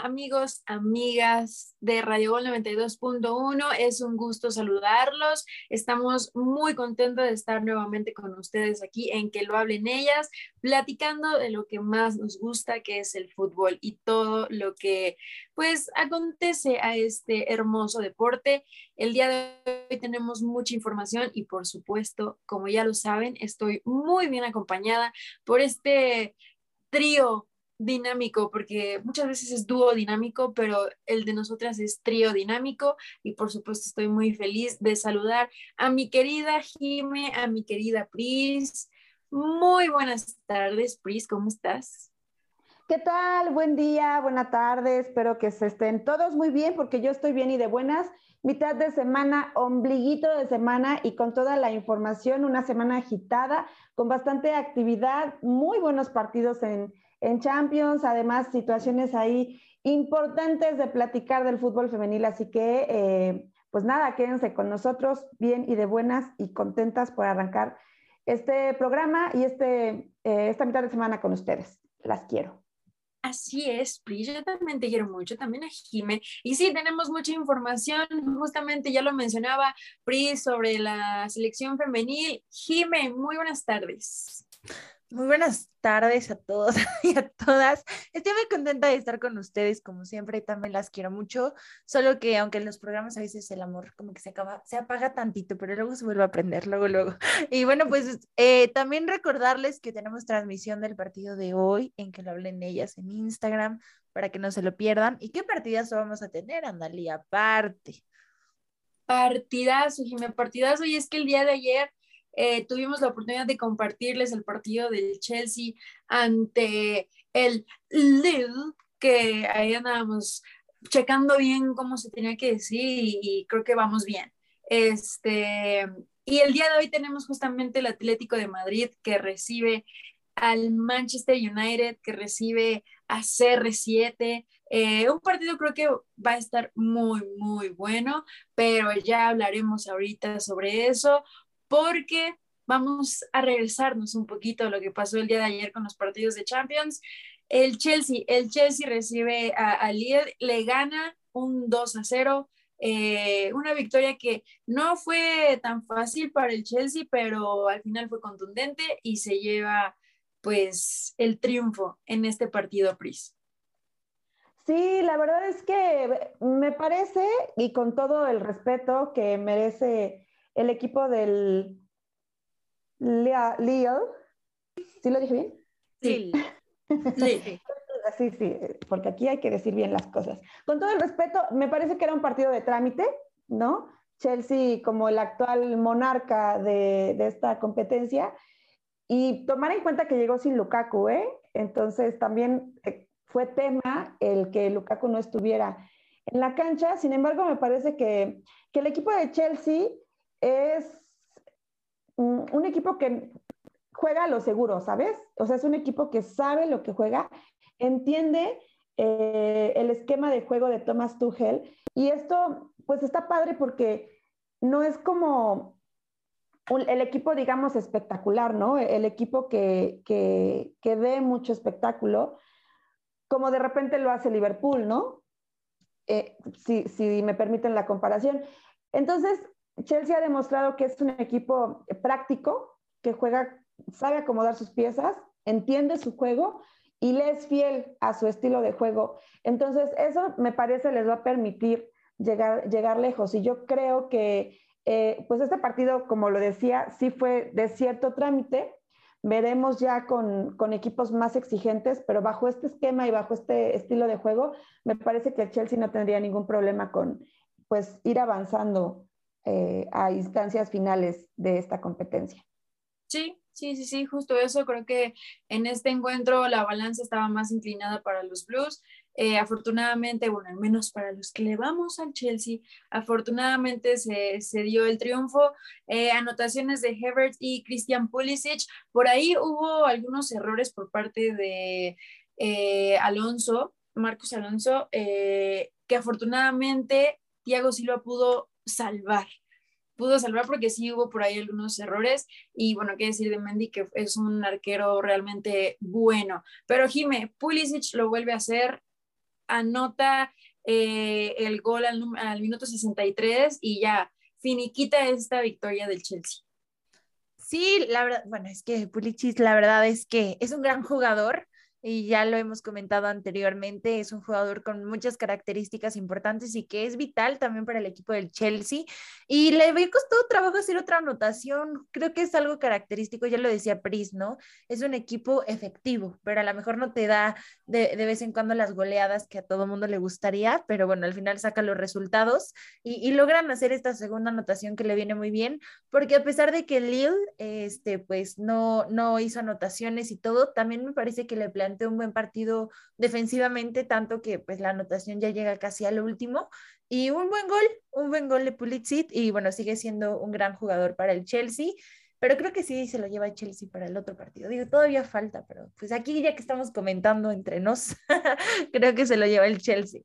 Amigos, amigas de Radio Gol 92.1, es un gusto saludarlos. Estamos muy contentos de estar nuevamente con ustedes aquí en Que lo hablen ellas, platicando de lo que más nos gusta, que es el fútbol y todo lo que pues acontece a este hermoso deporte. El día de hoy tenemos mucha información y por supuesto, como ya lo saben, estoy muy bien acompañada por este trío dinámico, porque muchas veces es dúo dinámico, pero el de nosotras es trío dinámico y por supuesto estoy muy feliz de saludar a mi querida Jime, a mi querida Pris. Muy buenas tardes, Pris, ¿cómo estás? ¿Qué tal? Buen día, buena tarde, espero que se estén todos muy bien porque yo estoy bien y de buenas. Mitad de semana, ombliguito de semana y con toda la información, una semana agitada, con bastante actividad, muy buenos partidos en, en Champions, además situaciones ahí importantes de platicar del fútbol femenil, así que eh, pues nada, quédense con nosotros bien y de buenas y contentas por arrancar este programa y este, eh, esta mitad de semana con ustedes. Las quiero. Así es, Pri, yo también te quiero mucho, también a Jime. Y sí, tenemos mucha información, justamente ya lo mencionaba Pri sobre la selección femenil. Jime, muy buenas tardes. Muy buenas tardes a todos y a todas. Estoy muy contenta de estar con ustedes, como siempre, también las quiero mucho. Solo que aunque en los programas a veces el amor como que se acaba, se apaga tantito, pero luego se vuelve a aprender, luego, luego. Y bueno, pues eh, también recordarles que tenemos transmisión del partido de hoy, en que lo hablen ellas en Instagram, para que no se lo pierdan. ¿Y qué partidazo vamos a tener, Andalía? Aparte. Partidazo, Jimé, partidazo. Y es que el día de ayer eh, tuvimos la oportunidad de compartirles el partido del Chelsea ante el Lille, que ahí andábamos checando bien cómo se tenía que decir y, creo que vamos bien. Este, y el día de hoy tenemos justamente el Atlético de Madrid que recibe al Manchester United, que recibe a CR7. Eh, un partido creo que va a estar muy, muy bueno, pero ya hablaremos ahorita sobre eso porque vamos a regresarnos un poquito a lo que pasó el día de ayer con los partidos de Champions. El Chelsea, el Chelsea recibe a, Lille, le gana un 2 a 0. Eh, una victoria que no fue tan fácil para el Chelsea, pero al final fue contundente y se lleva pues el triunfo en este partido, Pris. Sí, la verdad es que me parece, y con todo el respeto que merece el equipo del Lille. ¿Sí lo dije bien? Sí. sí. Sí, sí, porque aquí hay que decir bien las cosas. Con todo el respeto, me parece que era un partido de trámite, ¿no? Chelsea como el actual monarca de, de esta competencia. Y tomar en cuenta que llegó sin Lukaku, ¿eh? Entonces también eh, fue tema el que Lukaku no estuviera en la cancha. Sin embargo, me parece que, que el equipo de Chelsea es un equipo que juega a lo seguro, ¿sabes? O sea, es un equipo que sabe lo que juega, entiende eh, el esquema de juego de Thomas Tuchel y esto pues está padre porque no es como el equipo, digamos, espectacular, ¿no? El equipo que, que, que dé mucho espectáculo, como de repente lo hace Liverpool, ¿no? Eh, si, si me permiten la comparación. Entonces, Chelsea ha demostrado que es un equipo práctico, que juega, sabe acomodar sus piezas, entiende su juego y le es fiel a su estilo de juego. Entonces, eso me parece les va a permitir llegar, llegar lejos. Y yo creo que, eh, pues este partido, como lo decía, sí fue de cierto trámite. Veremos ya con, con, equipos más exigentes, pero bajo este esquema y bajo este estilo de juego, me parece que Chelsea no tendría ningún problema con pues ir avanzando eh, a instancias finales de esta competencia. Sí, sí, sí, sí, justo eso. Creo que en este encuentro la balanza estaba más inclinada para los Blues. Eh, afortunadamente, bueno, al menos para los que le vamos al Chelsea, afortunadamente se, se dio el triunfo. Eh, anotaciones de Hebert y Christian Pulisic. Por ahí hubo algunos errores por parte de Alonso, Marcos Alonso, que afortunadamente Thiago Silva pudo salvar. Pudo salvar porque sí hubo por ahí algunos errores y bueno, qué decir de Mendy que es un arquero realmente bueno. Pero Jime, Pulisic lo vuelve a hacer anota eh, el gol al, minuto 63 y ya finiquita esta victoria del Chelsea. Sí, la verdad, bueno, es que Pulisic la verdad es que es un gran jugador, y ya lo hemos comentado anteriormente, es un jugador con muchas características importantes y que es vital también para el equipo del Chelsea. Y le costado trabajo hacer otra anotación, creo que es algo característico, ya lo decía Pris, ¿no? Es un equipo efectivo, pero a lo mejor no te da de, de vez en cuando las goleadas que a todo mundo le gustaría, pero bueno, al final saca los resultados y, y logran hacer esta segunda anotación que le viene muy bien, porque a pesar de que Lille, este, pues no, no hizo anotaciones y todo, también me parece que le planteó un buen partido defensivamente, tanto que pues la anotación ya llega casi al último. Y un buen gol, un buen gol de Pulisic y bueno, sigue siendo un gran jugador para el Chelsea, pero creo que sí se lo lleva el Chelsea para el otro partido. Digo, todavía falta, pero pues aquí ya que estamos comentando entre nos, creo que se lo lleva el Chelsea.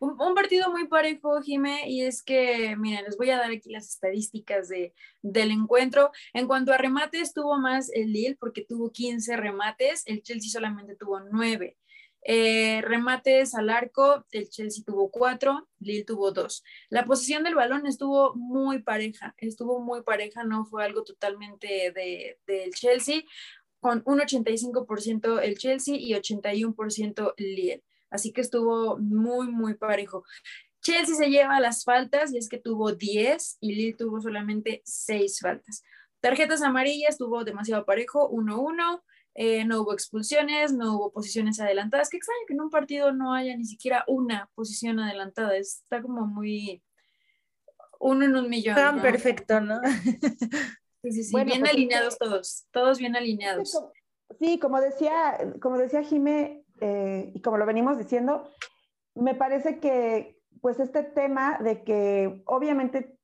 Un, partido muy parejo, Jime, y es que, miren, les voy a dar aquí las estadísticas de, del encuentro. En cuanto a remates, tuvo más el Lille porque tuvo 15 remates, el Chelsea solamente tuvo 9. Eh, remates al arco, el Chelsea tuvo 4, Lille tuvo 2. La posición del balón estuvo muy pareja, estuvo muy pareja, no fue algo totalmente de, del Chelsea, con un 85% el Chelsea y 81% Lille. Así que estuvo muy, muy parejo. Chelsea se lleva las faltas y es que tuvo 10 y Lille tuvo solamente 6 faltas. Tarjetas amarillas tuvo demasiado parejo, 1-1. Eh, no hubo expulsiones, no hubo posiciones adelantadas. Qué extraño que en un partido no haya ni siquiera una posición adelantada. Está como muy uno en un millón. Tan ¿no? perfecto, ¿no? Sí, sí, sí. Bueno, bien pues, alineados todos, todos bien alineados. Sí, como decía, como decía Jimé, eh, y como lo venimos diciendo, me parece que pues este tema de que obviamente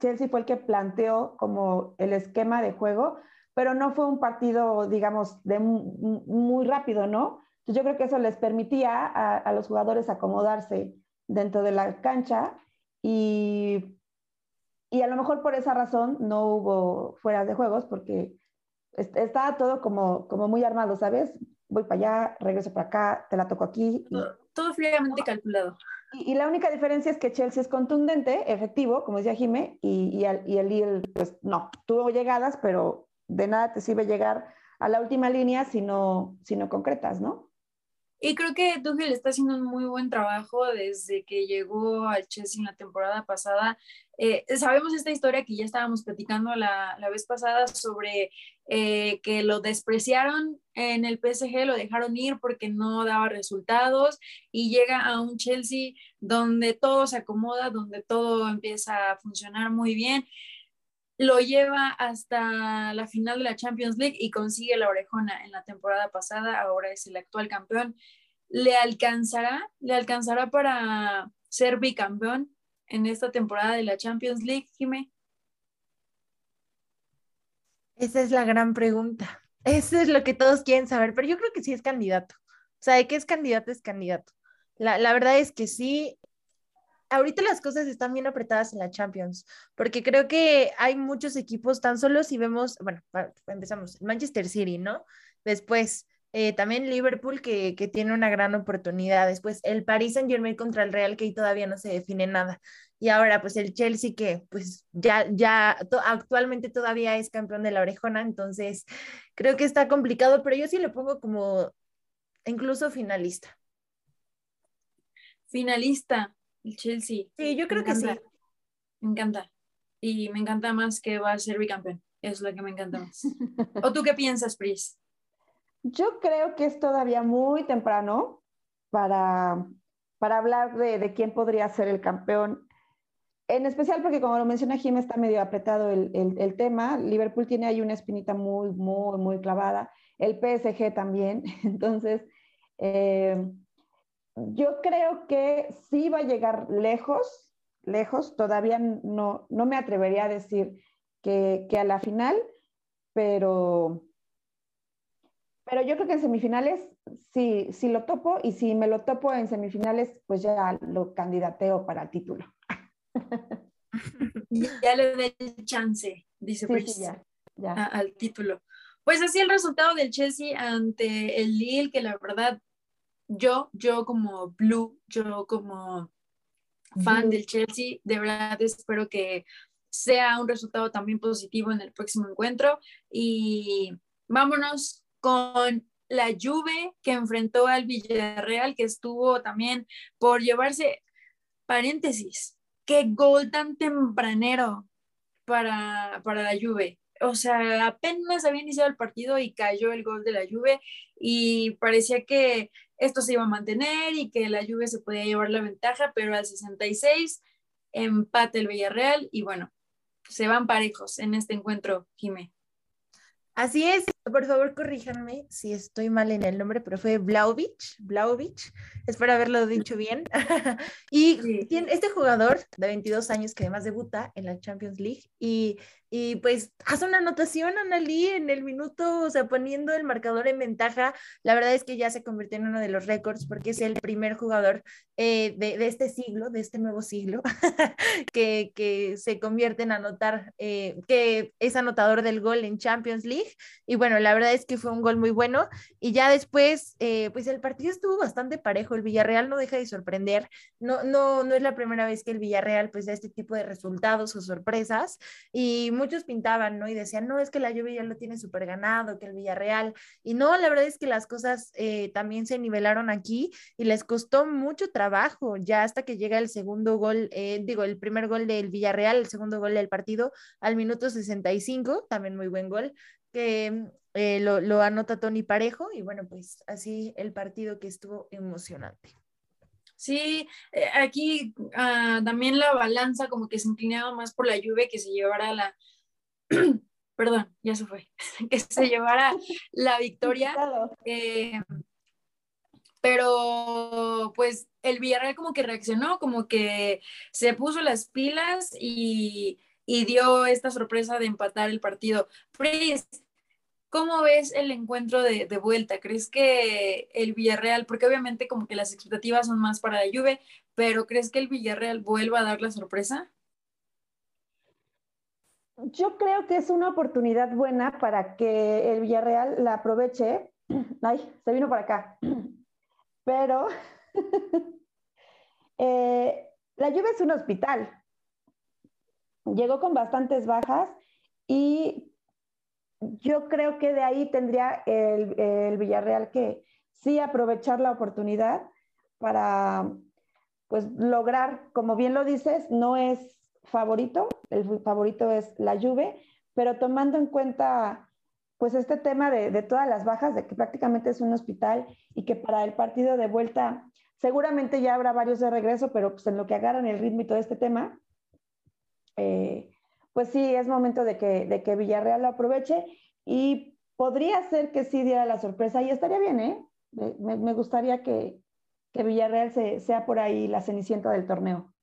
Chelsea fue el que planteó como el esquema de juego, pero no fue un partido, digamos, de muy rápido, ¿no? Yo creo que eso les permitía a, a los jugadores acomodarse dentro de la cancha y, y, a lo mejor por esa razón no hubo fuera de juegos porque estaba todo como, como muy armado, ¿sabes? Voy para allá, regreso para acá, te la toco aquí. Todo, todo fríamente calculado. Y, y, la única diferencia es que Chelsea es contundente, efectivo, como decía Jimé, y, y, el, y el pues no, tuvo llegadas, pero de nada te sirve llegar a la última línea si no, si no concretas, ¿no? Y creo que Tuchel está haciendo un muy buen trabajo desde que llegó al Chelsea en la temporada pasada. Eh, sabemos esta historia que ya estábamos platicando la, la vez pasada sobre eh, que lo despreciaron en el PSG, lo dejaron ir porque no daba resultados y llega a un Chelsea donde todo se acomoda, donde todo empieza a funcionar muy bien lo lleva hasta la final de la Champions League y consigue la orejona en la temporada pasada, ahora es el actual campeón. ¿Le alcanzará? ¿Le alcanzará para ser bicampeón en esta temporada de la Champions League, Jimé? Esa es la gran pregunta. Eso es lo que todos quieren saber, pero yo creo que sí es candidato. O sea, de que es candidato, es candidato. La, la verdad es que sí, ahorita las cosas están bien apretadas en la Champions, porque creo que hay muchos equipos, tan solo si vemos, bueno, empezamos, Manchester City, ¿no? Después, eh, también Liverpool, que, que, tiene una gran oportunidad. Después, el Paris Saint Germain contra el Real, que ahí todavía no se define nada. Y ahora, pues el Chelsea, que pues ya, ya actualmente todavía es campeón de la orejona, entonces creo que está complicado, pero yo sí le pongo como incluso finalista. Finalista, el Chelsea. Sí, yo creo que sí. Me encanta. Y me encanta más que va a ser bicampeón. Es lo que me encanta más. ¿O tú qué piensas, Pris? Yo creo que es todavía muy temprano para, para hablar de, de, quién podría ser el campeón. En especial porque, como lo menciona Jim, está medio apretado el, el, el, tema. Liverpool tiene ahí una espinita muy, muy, muy clavada. El PSG también. Entonces, eh, yo creo que sí va a llegar lejos, lejos, todavía no, no me atrevería a decir que, que, a la final, pero, pero yo creo que en semifinales sí, sí lo topo y si me lo topo en semifinales, pues ya lo candidateo para el título. ya le el chance, dice sí, sí, ya, ya. A, al título. Pues así el resultado del Chelsea ante el Lille, que la verdad yo, yo como Blue, yo como fan del Chelsea, de verdad espero que sea un resultado también positivo en el próximo encuentro y vámonos con la Juve que enfrentó al Villarreal que estuvo también por llevarse paréntesis, qué gol tan tempranero para, para la Juve. O sea, apenas había iniciado el partido y cayó el gol de la Juve y parecía que esto se iba a mantener y que la Juve se podía llevar la ventaja, pero al 66 empate el Villarreal y bueno, se van parejos en este encuentro, Jimé. Así es, por favor corríjanme si estoy mal en el nombre, pero fue Blauvich, Blauvich, espero haberlo dicho bien. y tiene este jugador de 22 años que además debuta en la Champions League y y pues hace una anotación, Analí, en el minuto, o sea, poniendo el marcador en ventaja. La verdad es que ya se convirtió en uno de los récords porque es el primer jugador eh, de, de, este siglo, de este nuevo siglo, que, que, se convierte en anotar, eh, que es anotador del gol en Champions League. Y bueno, la verdad es que fue un gol muy bueno. Y ya después, eh, pues el partido estuvo bastante parejo. El Villarreal no deja de sorprender. No, no, no es la primera vez que el Villarreal pues da este tipo de resultados o sorpresas. Y muchos pintaban, ¿no? Y decían, no, es que la lluvia ya lo tiene súper ganado, que el Villarreal. Y no, la verdad es que las cosas eh, también se nivelaron aquí y les costó mucho trabajo, ya hasta que llega el segundo gol, eh, digo, el primer gol del Villarreal, el segundo gol del partido, al minuto 65, también muy buen gol, que eh, lo, lo anota Tony Parejo y bueno, pues así el partido que estuvo emocionante. Sí, eh, aquí uh, también la balanza como que se inclinaba más por la lluvia que se llevara la, perdón, ya se fue, que se llevara la victoria. Eh, pero pues el Villarreal como que reaccionó, como que se puso las pilas y, y dio esta sorpresa de empatar el partido. Pris, ¿Cómo ves el encuentro de, vuelta? ¿Crees que el Villarreal, porque obviamente como que las expectativas son más para la Juve, pero ¿crees que el Villarreal vuelva a dar la sorpresa? Yo creo que es una oportunidad buena para que el Villarreal la aproveche. Ay, se vino para acá. Pero eh, la Juve es un hospital. Llegó con bastantes bajas y yo creo que de ahí tendría el, Villarreal que sí aprovechar la oportunidad para pues lograr, como bien lo dices, no es favorito, el favorito es la Juve, pero tomando en cuenta pues este tema de, todas las bajas, de que prácticamente es un hospital y que para el partido de vuelta seguramente ya habrá varios de regreso, pero pues en lo que agarran el ritmo y todo este tema, eh, pues sí, es momento de que, de que Villarreal lo aproveche y podría ser que sí diera la sorpresa y estaría bien, ¿eh? Me, gustaría que, que Villarreal sea por ahí la cenicienta del torneo.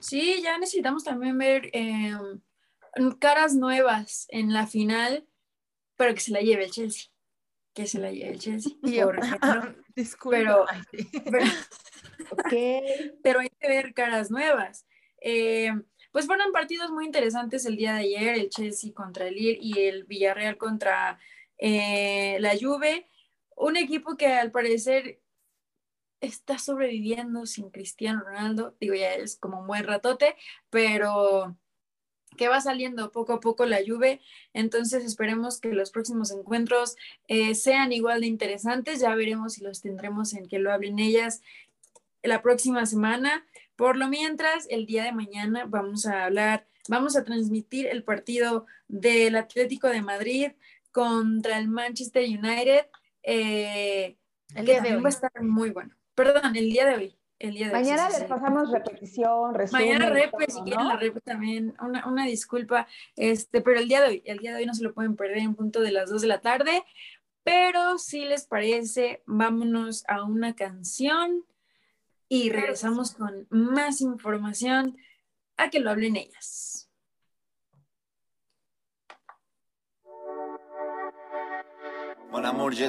Sí, ya necesitamos también ver em, caras nuevas en la final, pero que se la lleve el Chelsea. Que se la lleve el Chelsea. Por ejemplo. Pero, pero, pero hay que ver caras nuevas. Eh, pues fueron partidos muy interesantes el día de ayer, el Chelsea contra el Lille y el Villarreal contra eh, la Juve, un equipo que al parecer está sobreviviendo sin Cristiano Ronaldo, digo ya es como buen ratote, pero que va saliendo poco a poco la Juve, entonces esperemos que los próximos encuentros eh, sean igual de interesantes, ya veremos si los tendremos en que lo hablen ellas la próxima semana. Por lo mientras, el día de mañana vamos a hablar, vamos a transmitir el partido del Atlético de Madrid contra el Manchester United. Eh, el día de hoy va a estar muy bueno. Perdón, el día de hoy. El día de Mañana les pasamos repetición, resumen. Mañana rep, si quieren la rep también, una, una, disculpa, este, pero el día de hoy, el día de hoy no se lo pueden perder en punto de las 2 de la tarde, pero si les parece, vámonos a una canción y regresamos con más información a que lo hablen ellas. Mon amour, je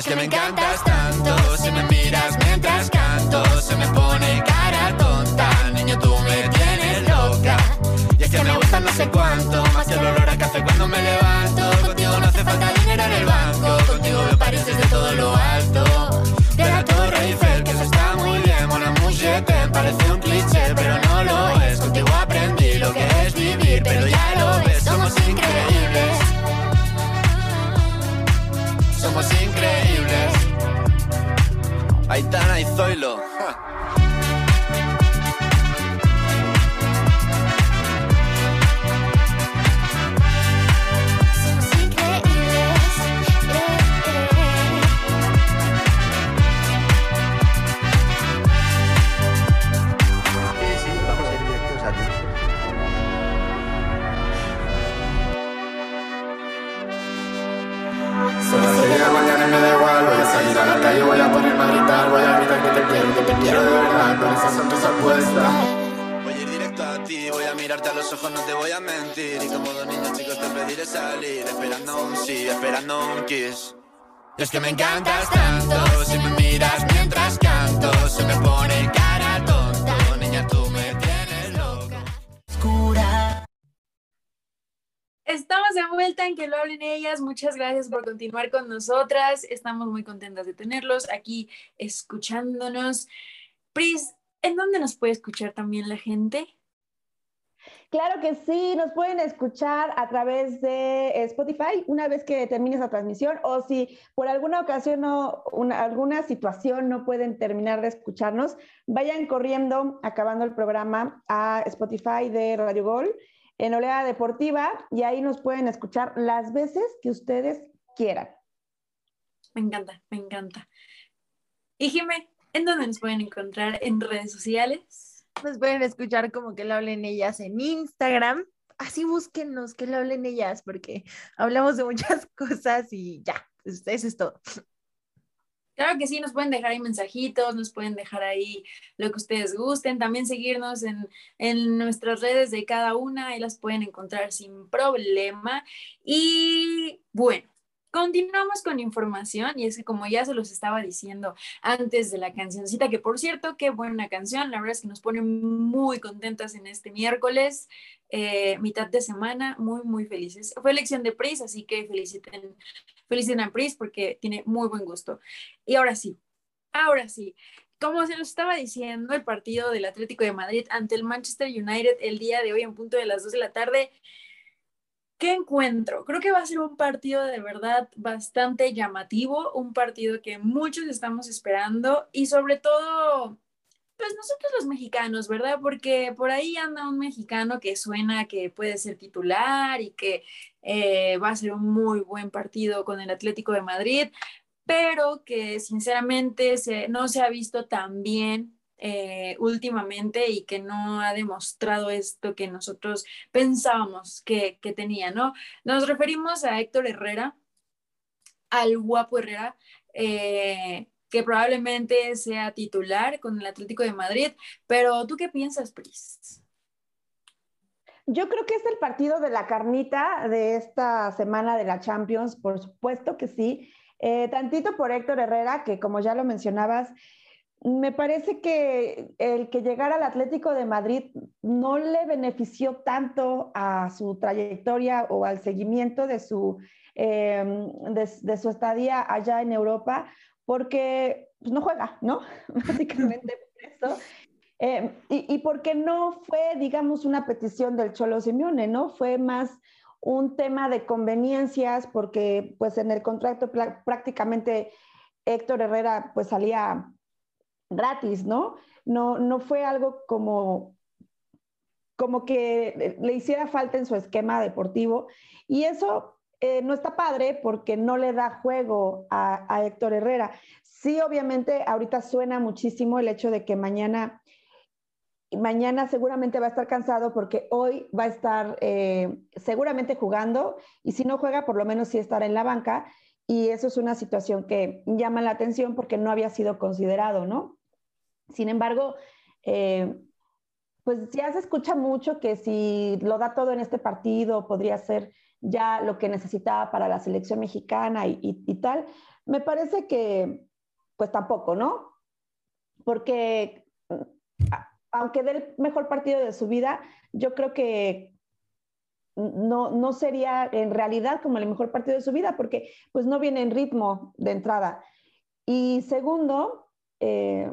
es que me encantas tanto. Si me miras mientras canto Se me pone cara tonta. Niño, tú me tienes loca. Y es que me gusta no sé cuánto Más que el olor a café cuando me levanto. Contigo no hace falta dinero en el banco. Contigo me pareces desde todo lo alto. De la Torre Eiffel, que eso está muy bien. Mola mucho, te parece un cliché Pero es que me encantas tanto Si me miras mientras canto Se me pone cara tonta Niña, tú me tienes loca Oscura Estamos de vuelta en que lo hablen ellas. Muchas gracias por continuar con nosotras. Estamos muy contentas de tenerlos aquí escuchándonos. Pris, ¿en dónde nos puede escuchar también la gente? Claro que sí, nos pueden escuchar a través de Spotify una vez que termine esa transmisión o si por alguna ocasión o una- alguna situación no pueden terminar de escucharnos, vayan corriendo acabando el programa a Spotify de Radio Gol en Oleada Deportiva y ahí nos pueden escuchar las veces que ustedes quieran. Me encanta, me encanta. Y Jimé, ¿en dónde nos pueden encontrar en redes sociales? Nos pueden escuchar como que lo hablen ellas en Instagram. Así búsquenos que lo hablen ellas, porque hablamos de muchas cosas y ya, pues, eso es todo. Claro que sí, nos pueden dejar ahí mensajitos, nos pueden dejar ahí lo que ustedes gusten, también seguirnos en, en nuestras redes de cada una, ahí las pueden encontrar sin problema. Y bueno, continuamos con información y es que como ya se los estaba diciendo antes de la cancioncita, que por cierto, qué buena canción, la verdad es que nos pone muy contentas en este miércoles, eh, mitad de semana, muy, muy felices. Fue elección de Pris, así que feliciten, feliciten a Pris porque tiene muy buen gusto. Y ahora sí, ahora sí. Como se nos estaba diciendo, el partido del Atlético de Madrid ante el Manchester United el día de hoy en punto de las 2 de la tarde. ¿Qué encuentro? Creo que va a ser un partido de verdad bastante llamativo, un partido que muchos estamos esperando y sobre todo, pues nosotros los mexicanos, ¿verdad? Porque por ahí anda un mexicano que suena que puede ser titular y que eh, va a ser un muy buen partido con el Atlético de Madrid pero que sinceramente no se ha visto tan bien eh, últimamente y que no ha demostrado esto que nosotros pensábamos que, que tenía, ¿no? Nos referimos a Héctor Herrera, al guapo Herrera, eh, que probablemente sea titular con el Atlético de Madrid, pero ¿tú qué piensas, Pris? Yo creo que es el partido de la carnita de esta semana de la Champions, por supuesto que sí. Eh, tantito por Héctor Herrera, que como ya lo mencionabas, me parece que el que llegara al Atlético de Madrid no le benefició tanto a su trayectoria o al seguimiento de su, em, de, su estadía allá en Europa, porque pues, no juega, ¿no? Básicamente por eso. Em, y, y, porque no fue, digamos, una petición del Cholo Simeone, ¿no? Fue más un tema de conveniencias, porque pues en el contrato prácticamente Héctor Herrera pues salía gratis, ¿no? No, no fue algo como, como que le hiciera falta en su esquema deportivo. Y eso eh, no está padre porque no le da juego a, Héctor Herrera. Sí, obviamente, ahorita suena muchísimo el hecho de que mañana, mañana seguramente va a estar cansado porque hoy va a estar eh, seguramente jugando y si no juega, por lo menos sí estará en la banca. Y eso es una situación que llama la atención porque no había sido considerado, ¿no? Sin embargo, eh, pues ya se escucha mucho que si lo da todo en este partido podría ser ya lo que necesitaba para la selección mexicana y, tal. Me parece que pues tampoco, ¿no? Porque aunque dé el mejor partido de su vida, yo creo que no, no sería en realidad como el mejor partido de su vida, porque pues no viene en ritmo de entrada. Y segundo, eh,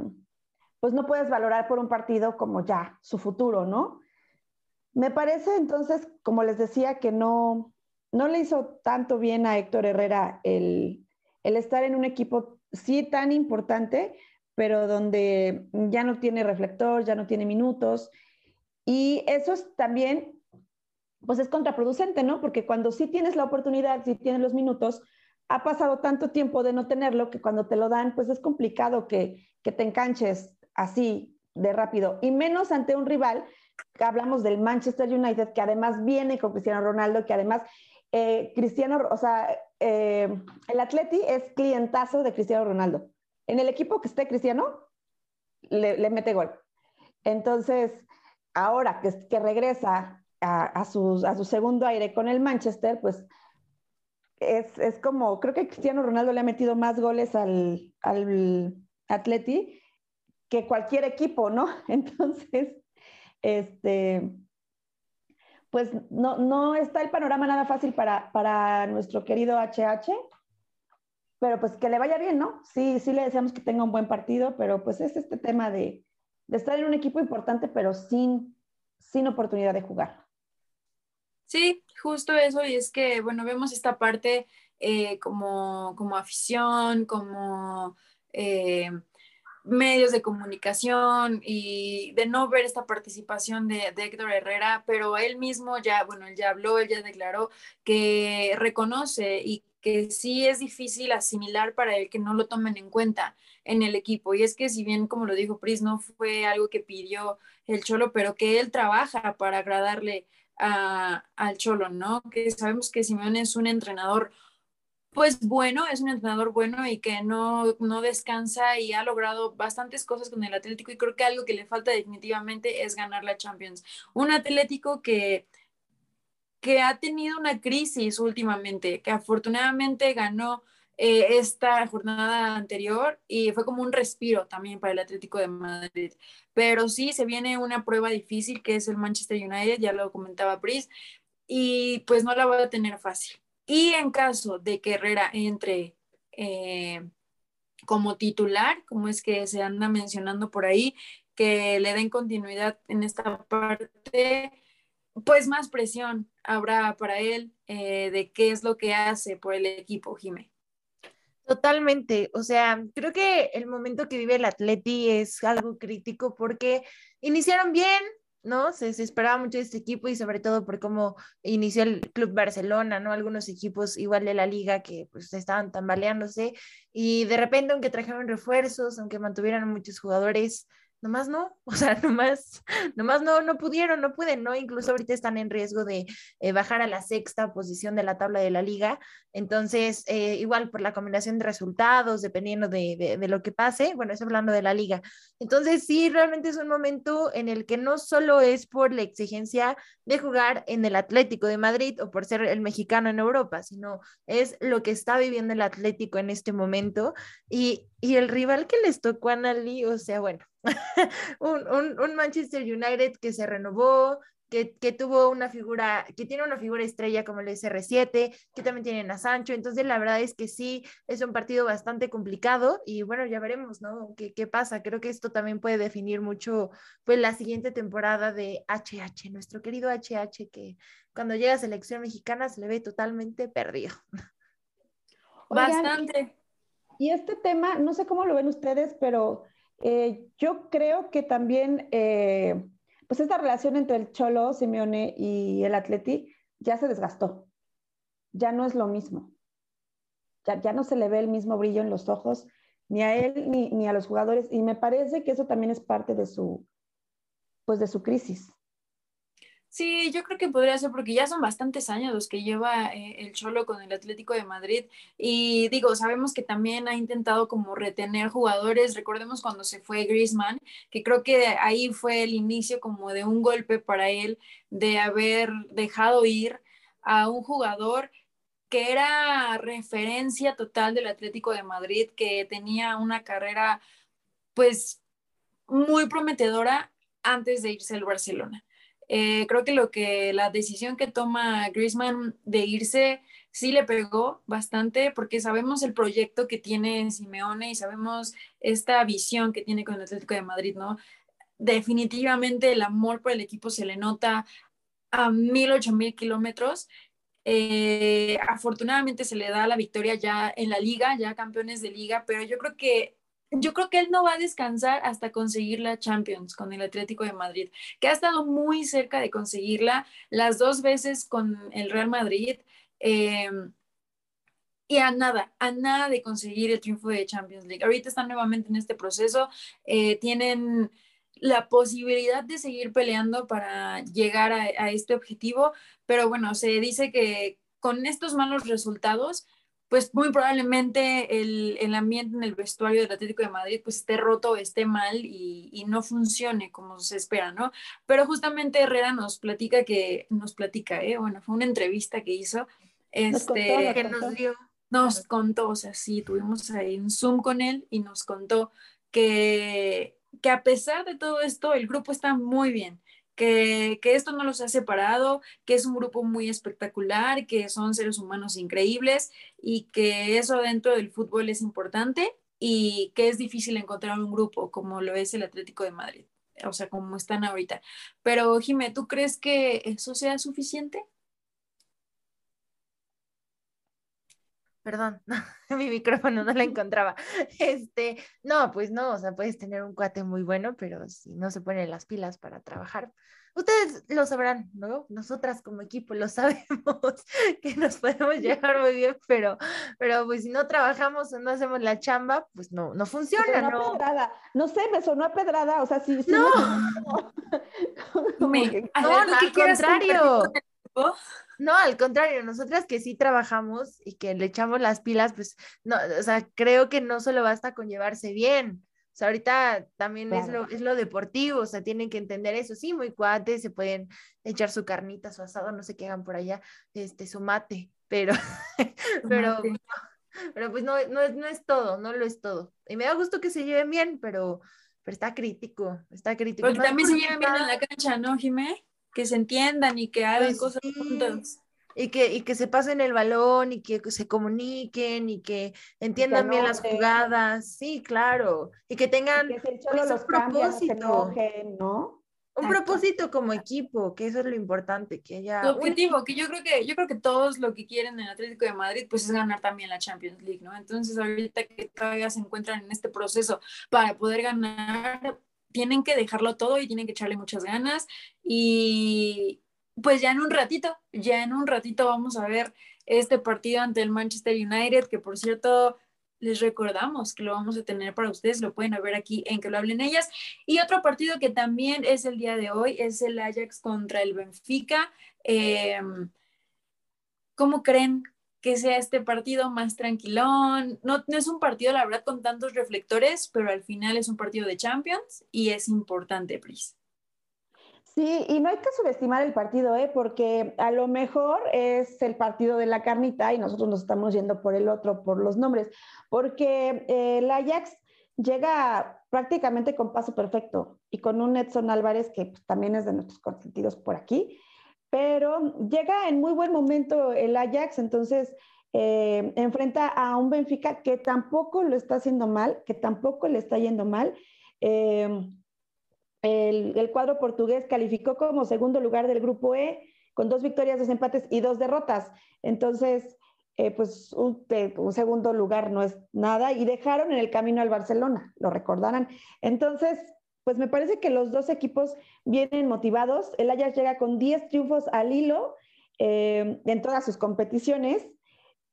pues no puedes valorar por un partido como ya su futuro, ¿no? Me parece entonces, como les decía, que no, no le hizo tanto bien a Héctor Herrera el, el estar en un equipo sí tan importante, pero donde ya no tiene reflector, ya no tiene minutos. Y eso es también, pues es contraproducente, ¿no? Porque cuando sí tienes la oportunidad, sí tienes los minutos, ha pasado tanto tiempo de no tenerlo que cuando te lo dan, pues es complicado que, que te enganches así de rápido, y menos ante un rival, hablamos del Manchester United, que además viene con Cristiano Ronaldo, que además eh, Cristiano, o sea, eh, el Atleti es clientazo de Cristiano Ronaldo. En el equipo que esté Cristiano, le, mete gol. Entonces, ahora que, que regresa a, su, a, su, segundo aire con el Manchester, pues es, es, como, creo que Cristiano Ronaldo le ha metido más goles al, al Atleti que cualquier equipo, ¿no? Entonces, este, pues no, no está el panorama nada fácil para, para nuestro querido HH, pero pues que le vaya bien, ¿no? Sí, sí le deseamos que tenga un buen partido, pero pues es este tema de, de estar en un equipo importante, pero sin, sin oportunidad de jugar. Sí, justo eso, y es que, bueno, vemos esta parte eh, como, como afición, como... Eh, medios de comunicación y de no ver esta participación de, Héctor Herrera, pero él mismo ya, bueno, él ya habló, él ya declaró que reconoce y que sí es difícil asimilar para él que no lo tomen en cuenta en el equipo. Y es que si bien, como lo dijo Pris, no fue algo que pidió el Cholo, pero que él trabaja para agradarle al Cholo, ¿no? Que sabemos que Simeone es un entrenador pues bueno, es un entrenador bueno y que no, no descansa y ha logrado bastantes cosas con el Atlético y creo que algo que le falta definitivamente es ganar la Champions. Un Atlético que, que ha tenido una crisis últimamente, que afortunadamente ganó eh, esta jornada anterior y fue como un respiro también para el Atlético de Madrid. Pero sí, se viene una prueba difícil que es el Manchester United, ya lo comentaba Pris, y pues no la va a tener fácil. Y en caso de que Herrera entre eh, como titular, como es que se anda mencionando por ahí, que le den continuidad en esta parte, pues más presión habrá para él eh, de qué es lo que hace por el equipo, Jimé. Totalmente, o sea, creo que el momento que vive el Atleti es algo crítico porque iniciaron bien, ¿no? Se, esperaba mucho de este equipo y sobre todo por cómo inició el Club Barcelona, ¿no? Algunos equipos igual de la liga que pues estaban tambaleándose y de repente aunque trajeron refuerzos, aunque mantuvieran muchos jugadores, nomás no, o sea, nomás, nomás no, no pudieron, no pueden, ¿no? Incluso ahorita están en riesgo de eh, bajar a la sexta posición de la tabla de la liga. Entonces, eh, igual por la combinación de resultados, dependiendo de, de, de, lo que pase, bueno, es hablando de la liga. Entonces, sí, realmente es un momento en el que no solo es por la exigencia de jugar en el Atlético de Madrid o por ser el mexicano en Europa, sino es lo que está viviendo el Atlético en este momento y, y el rival que les tocó a Nali, o sea, bueno, un, un, un, Manchester United que se renovó, que, que, tuvo una figura, que tiene una figura estrella como el SR7, que también tienen a Sancho, entonces la verdad es que sí, es un partido bastante complicado y bueno, ya veremos, ¿no? ¿Qué, qué pasa? Creo que esto también puede definir mucho, pues, la siguiente temporada de HH, nuestro querido HH, que cuando llega a selección mexicana se le ve totalmente perdido. Oigan, Bastante. Y, y este tema, no sé cómo lo ven ustedes, pero eh, yo creo que también, eh, pues esta relación entre el Cholo, Simeone y el Atleti ya se desgastó. Ya no es lo mismo. Ya, ya no se le ve el mismo brillo en los ojos, ni a él ni, ni a los jugadores. Y me parece que eso también es parte de su, pues de su crisis. Sí, yo creo que podría ser porque ya son bastantes años los que lleva eh, el Cholo con el Atlético de Madrid y digo, sabemos que también ha intentado como retener jugadores, recordemos cuando se fue Griezmann, que creo que ahí fue el inicio como de un golpe para él de haber dejado ir a un jugador que era referencia total del Atlético de Madrid, que tenía una carrera pues muy prometedora antes de irse al Barcelona. Eh, creo que lo que la decisión que toma Griezmann de irse sí le pegó bastante porque sabemos el proyecto que tiene Simeone y sabemos esta visión que tiene con el Atlético de Madrid, ¿no? Definitivamente el amor por el equipo se le nota a mil, ocho mil kilómetros. Eh, afortunadamente se le da la victoria ya en la liga, ya campeones de liga, pero yo creo que yo creo que él no va a descansar hasta conseguir la Champions con el Atlético de Madrid, que ha estado muy cerca de conseguirla las dos veces con el Real Madrid. Eh, y a nada, a nada de conseguir el triunfo de Champions League. Ahorita están nuevamente en este proceso, eh, tienen la posibilidad de seguir peleando para llegar a este objetivo, pero bueno, se dice que con estos malos resultados, pues muy probablemente el, el, ambiente en el vestuario del Atlético de Madrid pues esté roto, esté mal y, y, no funcione como se espera, ¿no? Pero justamente Herrera nos platica que, nos platica, ¿eh? Bueno, fue una entrevista que hizo, este, nos que contó, nos dio, nos contó, o sea, sí, tuvimos ahí un Zoom con él y nos contó que, que a pesar de todo esto, el grupo está muy bien, que, que, esto no los ha separado, que es un grupo muy espectacular, que son seres humanos increíbles y que eso dentro del fútbol es importante y que es difícil encontrar un grupo como lo es el Atlético de Madrid, o sea, como están ahorita. Pero, Jimé, ¿tú crees que eso sea suficiente? Perdón, mi micrófono no la encontraba. Este, no, pues no, o sea, puedes tener un cuate muy bueno, pero si no se ponen las pilas para trabajar, ustedes lo sabrán, ¿no? Nosotras como equipo lo sabemos, que nos podemos llevar muy bien, pero, pero pues si no trabajamos o no hacemos la chamba, pues no, no funciona, ¿no? Pedrada. No sé, me sonó a pedrada, o sea, si... si no, no, me, no, no al contrario. No, al contrario, nosotras que sí trabajamos y que le echamos las pilas, pues, no, o sea, creo que no solo basta con llevarse bien. O sea, ahorita también claro. es, lo, es lo deportivo, o sea, tienen que entender eso. Sí, muy cuates, se pueden echar su carnita, su asado, no sé qué hagan por allá, este, su mate, pero, pero, pero pues no, no, es, no es todo, no lo es todo. Y me da gusto que se lleven bien, pero, pero está crítico, está crítico. Porque también se lleven bien en la cancha, ¿no, Jimé? Que se entiendan y que hagan pues cosas sí. juntas. Y que, y que se pasen el balón y que se comuniquen y que entiendan que bien las jugadas. Sí, claro. Y que tengan y que pues, un propósito. Enojen, ¿no? Un Exacto. propósito como equipo, que eso es lo importante, que haya tu objetivo, que yo creo que yo creo que todos lo que quieren en el Atlético de Madrid pues es ganar también la Champions League, ¿no? Entonces, ahorita que todavía se encuentran en este proceso para poder ganar, tienen que dejarlo todo y tienen que echarle muchas ganas y pues ya en un ratito, ya en un ratito vamos a ver este partido ante el Manchester United, que por cierto les recordamos que lo vamos a tener para ustedes, lo pueden ver aquí en que lo hablen ellas. Y otro partido que también es el día de hoy es el Ajax contra el Benfica. Eh, ¿Cómo creen que sea este partido más tranquilón? No, es un partido, la verdad, con tantos reflectores, pero al final es un partido de Champions y es importante, Pris. Sí, y no hay que subestimar el partido, ¿eh? porque a lo mejor es el partido de la carnita y nosotros nos estamos yendo por el otro, por los nombres, porque eh, el Ajax llega prácticamente con paso perfecto y con un Edson Álvarez que pues, también es de nuestros consentidos por aquí, pero llega en muy buen momento el Ajax, entonces eh, enfrenta a un Benfica que tampoco lo está haciendo mal, que tampoco le está yendo mal. Eh, el, cuadro portugués calificó como segundo lugar del grupo E con dos victorias, dos empates y dos derrotas. Entonces, eh, pues un, segundo lugar no es nada y dejaron en el camino al Barcelona, lo recordarán. Entonces, pues me parece que los dos equipos vienen motivados. El Ajax llega con 10 triunfos al hilo eh, en todas sus competiciones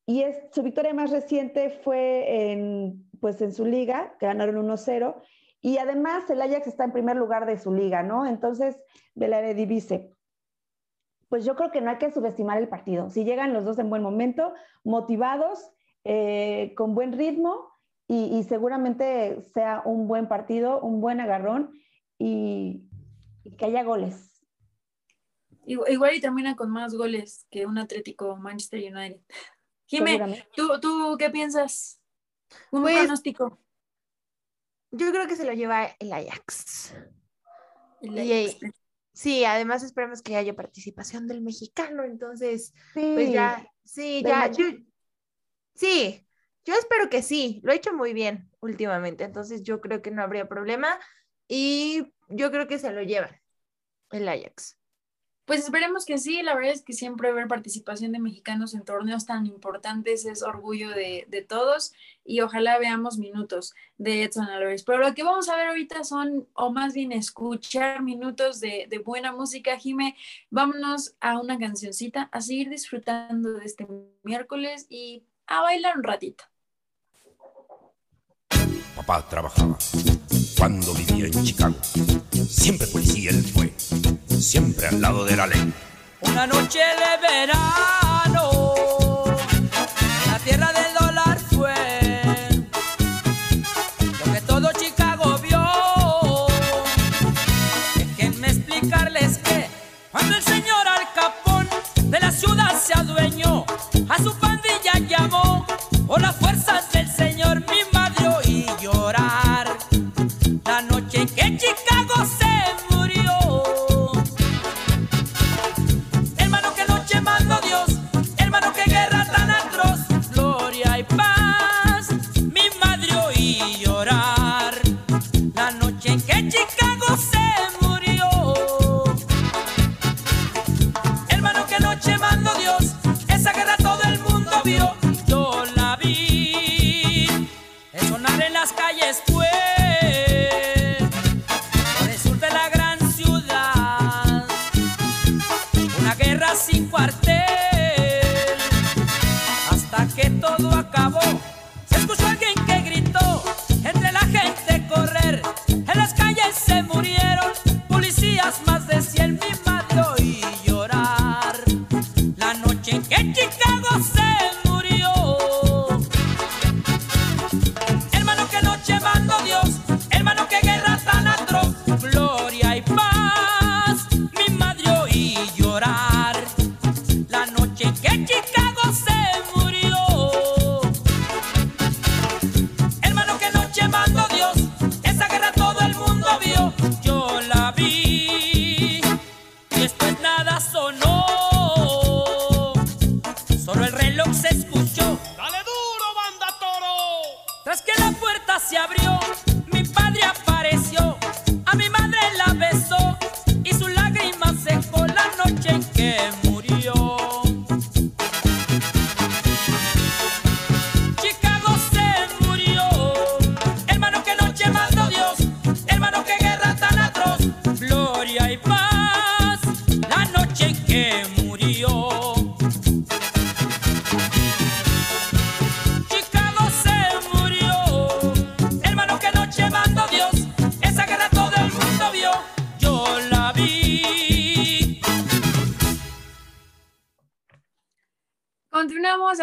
y su victoria más reciente fue en, pues en su liga, que ganaron 1-0 y además el Ajax está en primer lugar de su liga, ¿no? Entonces, de la Eredivisie. Pues yo creo que no hay que subestimar el partido. Si llegan los dos en buen momento, motivados, eh, con buen ritmo y, seguramente sea un buen partido, un buen agarrón y, que haya goles. Igual y termina con más goles que un Atlético Manchester United. Jimé, ¿tú, ¿tú qué piensas? Un pues, pronóstico. Yo creo que se lo lleva el Ajax. sí, además esperamos que haya participación del mexicano, entonces, pues ya, sí, ya, sí, yo espero que sí, lo he hecho muy bien últimamente, entonces yo creo que no habría problema y yo creo que se lo llevan el Ajax. Pues esperemos que sí, la verdad es que siempre ver participación de mexicanos en torneos tan importantes es orgullo de, todos y ojalá veamos minutos de Edson Álvarez. Pero lo que vamos a ver ahorita son, o más bien escuchar minutos de, de buena música. Jime, vámonos a una cancioncita, a seguir disfrutando de este miércoles y a bailar un ratito. Papá trabajaba cuando vivía en Chicago. Siempre policía él fue, siempre al lado de la ley. Una noche de verano, la tierra del dólar fue lo que todo Chicago vio. Déjenme explicarles que cuando el señor Al Capón de la ciudad se adueñó, a su pandilla llamó por las fuerzas del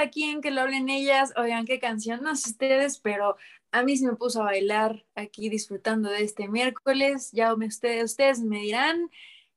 aquí en que lo hablen ellas. Oigan, qué canción, no sé ustedes, pero a mí se me puso a bailar aquí disfrutando de este miércoles. Ya me- ustedes, ustedes me dirán,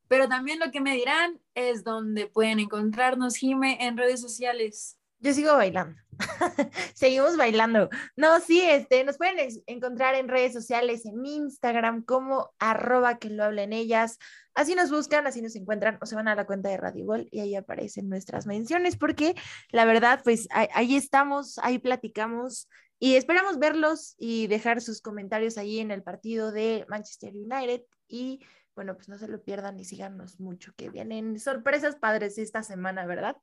pero también lo que me dirán es donde pueden encontrarnos, Jime, en redes sociales. Yo sigo bailando. Seguimos bailando. No, sí, este, nos pueden encontrar en redes sociales, en Instagram, como arroba que lo hablen ellas. Así nos buscan, así nos encuentran, o se van a la cuenta de Radio Gol y ahí aparecen nuestras menciones, porque la verdad, pues ahí estamos, ahí platicamos y esperamos verlos y dejar sus comentarios ahí en el partido de Manchester United. Y bueno, pues no se lo pierdan y síganos mucho, que vienen sorpresas padres esta semana, ¿verdad?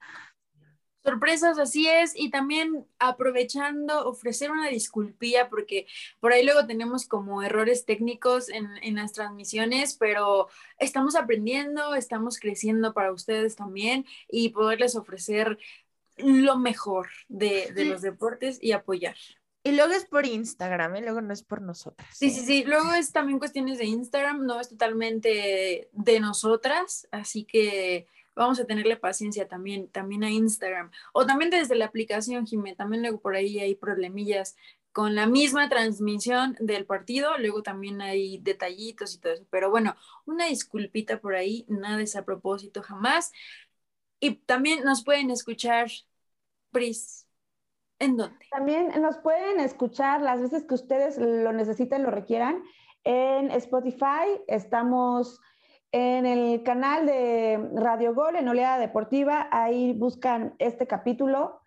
Sorpresas, así es, y también aprovechando, ofrecer una disculpilla, porque por ahí luego tenemos como errores técnicos en, en las transmisiones, pero estamos aprendiendo, estamos creciendo para ustedes también y poderles ofrecer lo mejor de, de Sí. los deportes y apoyar. Y luego es por Instagram, ¿eh? luego no es por nosotras. Sí, ¿eh? sí, sí. Luego es también cuestiones de Instagram, no es totalmente de nosotras, así que vamos a tenerle paciencia también, también a Instagram. O también desde la aplicación, Jimé, también luego por ahí hay problemillas con la misma transmisión del partido, luego también hay detallitos y todo eso. Pero bueno, una disculpita por ahí, nada es a propósito jamás. Y también nos pueden escuchar, Pris, ¿en dónde? También nos pueden escuchar las veces que ustedes lo necesiten, lo requieran. En Spotify estamos en el canal de Radio Gol, en Oleada Deportiva. Ahí buscan este capítulo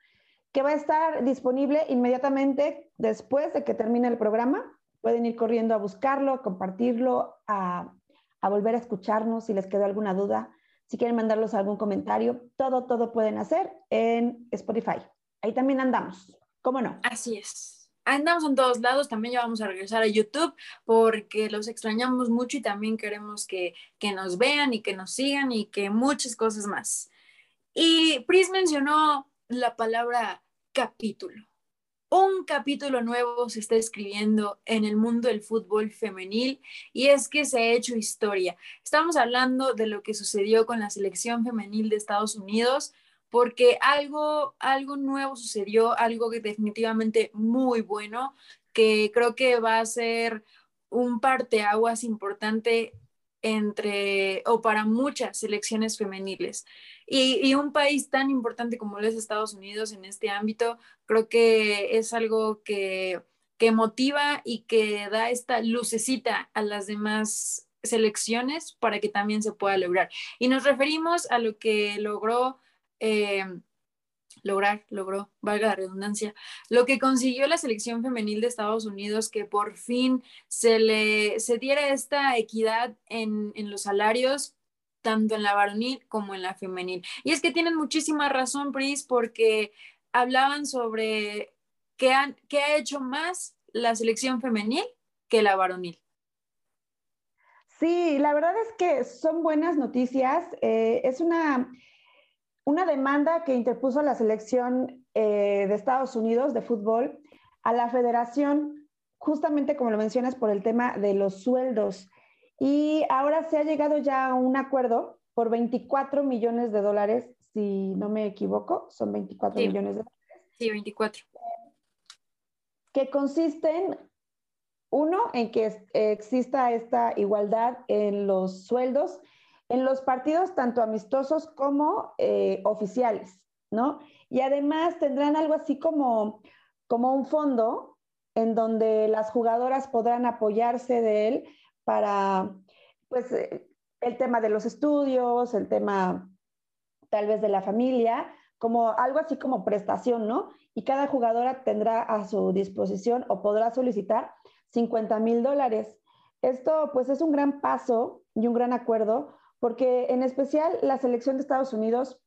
que va a estar disponible inmediatamente después de que termine el programa. Pueden ir corriendo a buscarlo, compartirlo, a, a volver a escucharnos si les quedó alguna duda. Si quieren mandarlos algún comentario, todo, todo pueden hacer en Spotify. Ahí también andamos. ¿Cómo no? Así es. Andamos en todos lados, también ya vamos a regresar a YouTube porque los extrañamos mucho y también queremos que, que nos vean y que nos sigan y que muchas cosas más. Y Pris mencionó la palabra capítulo. Un capítulo nuevo se está escribiendo en el mundo del fútbol femenil y es que se ha hecho historia. Estamos hablando de lo que sucedió con la selección femenil de Estados Unidos porque algo, algo nuevo sucedió, algo que definitivamente muy bueno, que creo que va a ser un parteaguas importante entre o para muchas selecciones femeniles. Y, y, un país tan importante como lo es Estados Unidos en este ámbito, creo que es algo que, que motiva y que da esta lucecita a las demás selecciones para que también se pueda lograr. Y nos referimos a lo que logró eh, lograr, logró, valga la redundancia, lo que consiguió la selección femenil de Estados Unidos, que por fin se le se diera esta equidad en, en los salarios, tanto en la varonil como en la femenil. Y es que tienen muchísima razón, Pris, porque hablaban sobre qué, han, ha hecho más la selección femenil que la varonil. Sí, la verdad es que son buenas noticias. Eh, es una una demanda que interpuso la selección eh, de Estados Unidos de fútbol a la federación, justamente como lo mencionas, por el tema de los sueldos. Y ahora se ha llegado ya a un acuerdo por 24 millones de dólares, si no me equivoco, son 24 sí. millones de dólares. Sí, 24. Que consisten, uno, en que exista esta igualdad en los sueldos en los partidos tanto amistosos como eh, oficiales, ¿no? Y además tendrán algo así como, como un fondo en donde las jugadoras podrán apoyarse de él para, pues, eh, el tema de los estudios, el tema tal vez de la familia, como algo así como prestación, ¿no? Y cada jugadora tendrá a su disposición o podrá solicitar 50 mil dólares. Esto, pues, es un gran paso y un gran acuerdo porque en especial la selección de Estados Unidos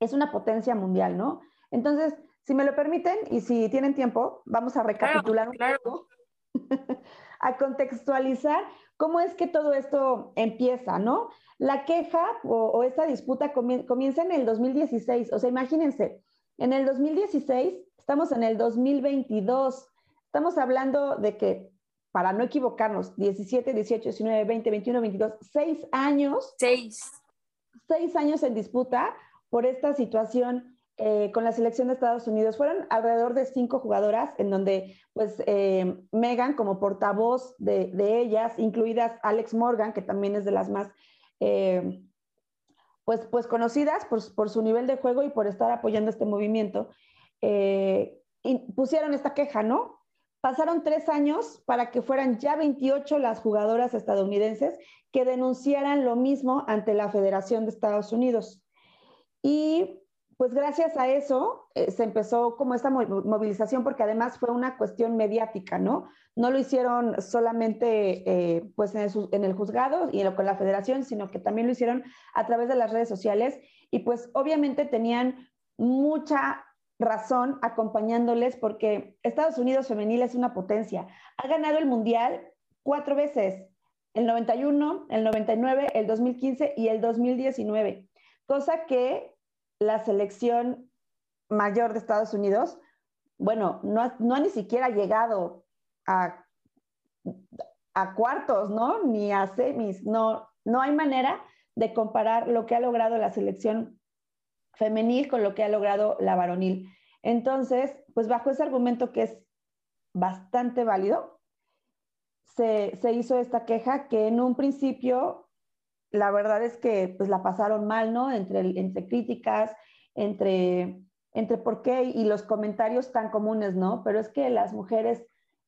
es una potencia mundial, ¿no? Entonces, si me lo permiten y si tienen tiempo, vamos a recapitular claro, un poco, a contextualizar cómo es que todo esto empieza, ¿no? La queja o, o esta disputa comien comienza en el 2016, o sea, imagínense, en el 2016, estamos en el 2022, estamos hablando de que para no equivocarnos, 17, 18, 19, 20, 21, 22, seis años. Seis. Seis años en disputa por esta situación eh, con la selección de Estados Unidos. Fueron alrededor de cinco jugadoras, en donde pues eh, Megan como portavoz de, de, ellas, incluidas Alex Morgan, que también es de las más eh, pues, pues conocidas por, por, su nivel de juego y por estar apoyando este movimiento, y pusieron esta queja, ¿no? Pasaron tres años para que fueran ya 28 las jugadoras estadounidenses que denunciaran lo mismo ante la Federación de Estados Unidos. Y pues gracias a eso eh, se empezó como esta movilización porque además fue una cuestión mediática, ¿no? No lo hicieron solamente eh, pues en el, en el, juzgado y con la federación, sino que también lo hicieron a través de las redes sociales y pues obviamente tenían mucha razón acompañándoles porque Estados Unidos femenil es una potencia. Ha ganado el mundial cuatro veces, el 91, el 99, el 2015 y el 2019, cosa que la selección mayor de Estados Unidos, bueno, no ha, no ni siquiera llegado a, a, cuartos, ¿no? Ni a semis, no, no hay manera de comparar lo que ha logrado la selección femenil con lo que ha logrado la varonil. Entonces, pues bajo ese argumento que es bastante válido, se, se hizo esta queja que en un principio la verdad es que pues la pasaron mal, ¿no? Entre, entre críticas, entre, entre por qué y los comentarios tan comunes, ¿no? Pero es que las mujeres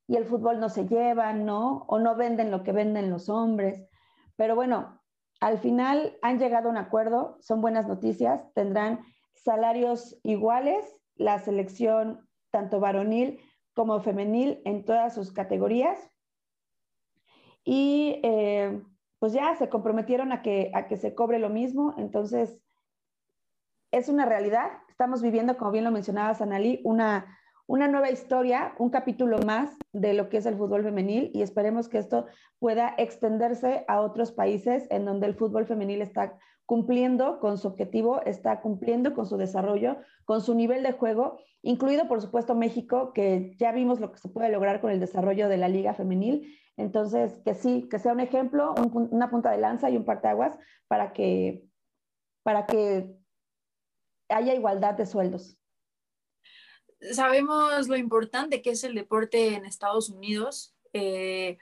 y el fútbol no se llevan, ¿no? O no venden lo que venden los hombres. Pero bueno, al final han llegado a un acuerdo, son buenas noticias, tendrán salarios iguales, la selección tanto varonil como femenil en todas sus categorías. Y eh, pues ya se comprometieron a que, a que se cobre lo mismo. Entonces, es una realidad. Estamos viviendo, como bien lo mencionaba Sanali, una, una nueva historia, un capítulo más de lo que es el fútbol femenil y esperemos que esto pueda extenderse a otros países en donde el fútbol femenil está cumpliendo con su objetivo, está cumpliendo con su desarrollo, con su nivel de juego, incluido por supuesto México, que ya vimos lo que se puede lograr con el desarrollo de la liga femenil entonces, que sí, que sea un ejemplo, una punta de lanza y un parteaguas para que, para que haya igualdad de sueldos. Sabemos lo importante que es el deporte en Estados Unidos, eh,